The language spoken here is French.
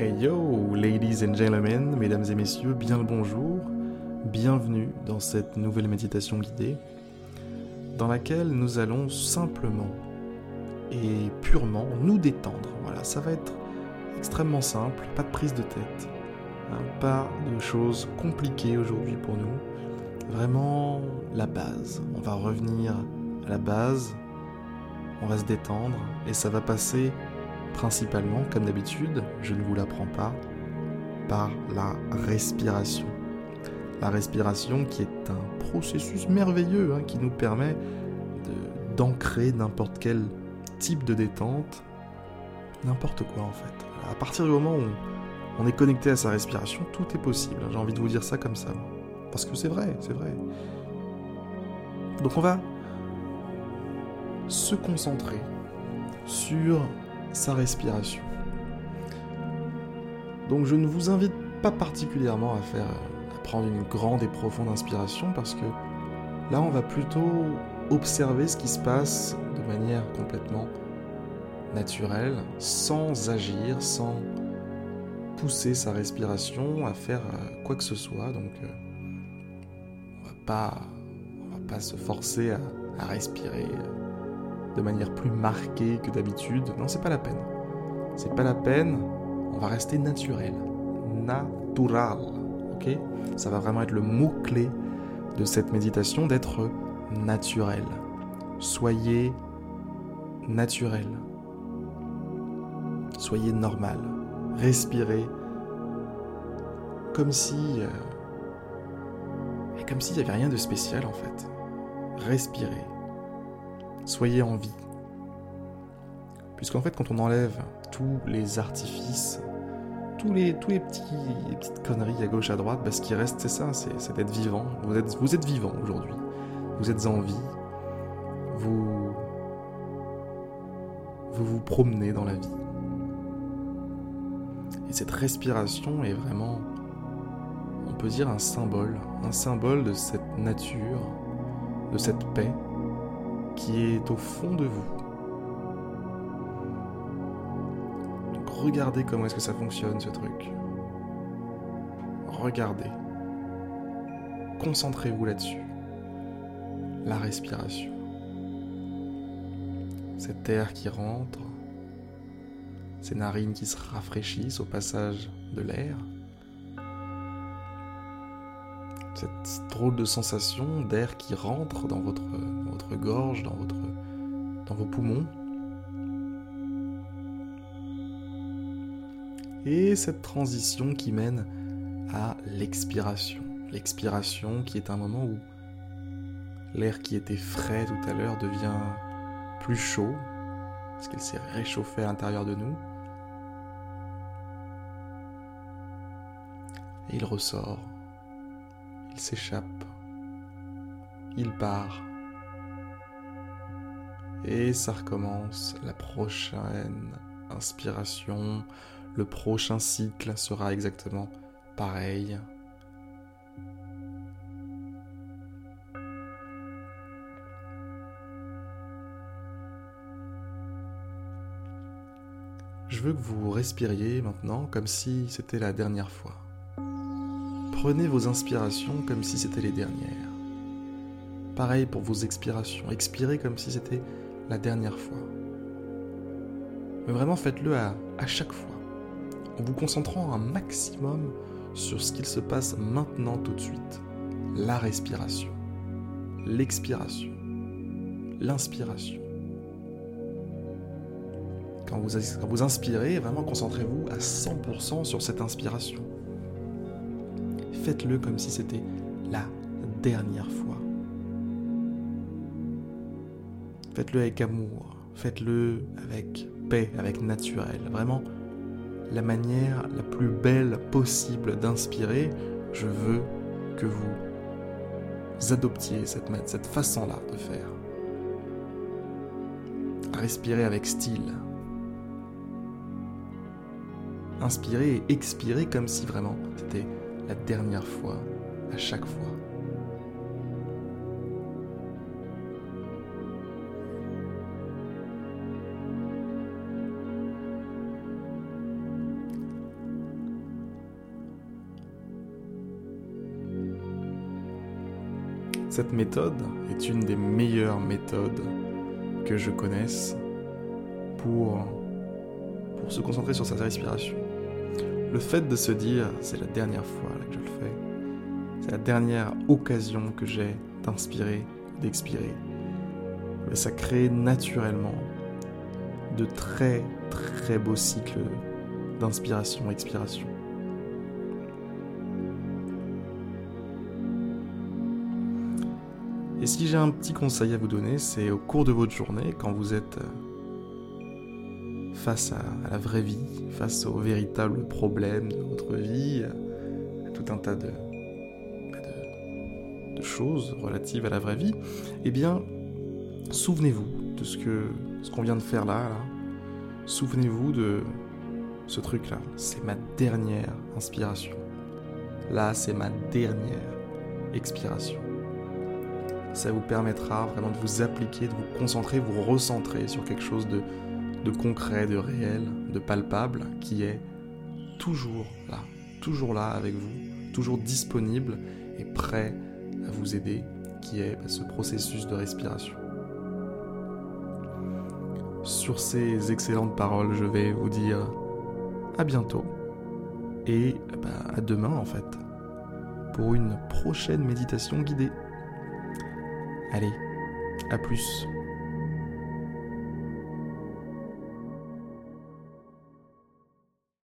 Hey yo, ladies and gentlemen, mesdames et messieurs, bien le bonjour, bienvenue dans cette nouvelle méditation guidée dans laquelle nous allons simplement et purement nous détendre. Voilà, ça va être extrêmement simple, pas de prise de tête, hein, pas de choses compliquées aujourd'hui pour nous, vraiment la base. On va revenir à la base, on va se détendre et ça va passer principalement, comme d'habitude, je ne vous l'apprends pas, par la respiration. La respiration qui est un processus merveilleux hein, qui nous permet d'ancrer n'importe quel type de détente, n'importe quoi en fait. À partir du moment où on est connecté à sa respiration, tout est possible. J'ai envie de vous dire ça comme ça. Parce que c'est vrai, c'est vrai. Donc on va se concentrer sur sa respiration. Donc je ne vous invite pas particulièrement à faire prendre une grande et profonde inspiration parce que là on va plutôt observer ce qui se passe de manière complètement naturelle, sans agir, sans pousser sa respiration à faire euh, quoi que ce soit. Donc euh, on va pas va pas se forcer à, à respirer euh, de manière plus marquée que d'habitude. Non, c'est pas la peine. C'est pas la peine. On va rester naturel. Natural. Ok? Ça va vraiment être le mot-clé de cette méditation d'être naturel. Soyez naturel. Soyez normal. Respirez comme si. Euh, comme s'il n'y avait rien de spécial en fait. Respirez soyez en vie. Puisqu'en fait, quand on enlève tous les artifices, tous les, tous petits, petites conneries à gauche, à droite, bah, ce qui reste, c'est ça, c'est d'être vivant. Vous êtes, vivant aujourd'hui. Vous êtes en vie. Vous vous promenez dans la vie. Et cette respiration est vraiment, on peut dire, un symbole, un symbole de cette nature, de cette paix, qui est au fond de vous. Donc regardez comment est-ce que ça fonctionne ce truc. Regardez. Concentrez-vous là-dessus. La respiration. Cet air qui rentre, ces narines qui se rafraîchissent au passage de l'air. Cette drôle de sensation d'air qui rentre dans votre, gorge, dans, dans vos poumons. Et cette transition qui mène à l'expiration. L'expiration qui est un moment où l'air qui était frais tout à l'heure devient plus chaud, parce qu'il s'est réchauffé à l'intérieur de nous. Et il ressort il s'échappe, il part. Et ça recommence, la prochaine inspiration, le prochain cycle sera exactement pareil. Je veux que vous respiriez maintenant comme si c'était la dernière fois. Prenez vos inspirations comme si c'était les dernières. Pareil pour vos expirations. Expirez comme si c'était la dernière fois. Mais vraiment faites-le à, chaque fois, en vous concentrant un maximum sur ce qu'il se passe maintenant tout de suite. La respiration, l'expiration, l'inspiration. Quand vous, quand vous inspirez, vraiment concentrez-vous à 100% sur cette inspiration faites-le comme si c'était la dernière fois. Faites-le avec amour, faites-le avec paix, avec naturel. Vraiment, la manière la plus belle possible d'inspirer, je veux que vous adoptiez cette, façon-là de faire. Respirer avec style. Inspirer et expirer comme si vraiment c'était la dernière fois à chaque fois. Cette méthode est une des meilleures méthodes que je connaisse pour, pour se concentrer sur sa respiration. Le fait de se dire c'est la dernière fois que je le fais, c'est la dernière occasion que j'ai d'inspirer, d'expirer, ça crée naturellement de très très beaux cycles d'inspiration-expiration. Et si j'ai un petit conseil à vous donner, c'est au cours de votre journée, quand vous êtes euh, face à, la vraie vie, face aux véritables problèmes de votre vie, à tout un tas de, de, choses relatives à la vraie vie, eh bien, souvenez-vous de ce que ce qu'on vient de faire là. là. Souvenez-vous de ce truc-là. C'est ma dernière inspiration. Là, c'est ma dernière expiration ça vous permettra vraiment de vous appliquer, de vous concentrer, vous recentrer sur quelque chose de, concret, de réel, de palpable, qui est toujours là, toujours là avec vous, toujours disponible et prêt à vous aider, qui est ce processus de respiration. Sur ces excellentes paroles, je vais vous dire à bientôt et bah, à demain en fait pour une prochaine méditation guidée. Allez, à plus.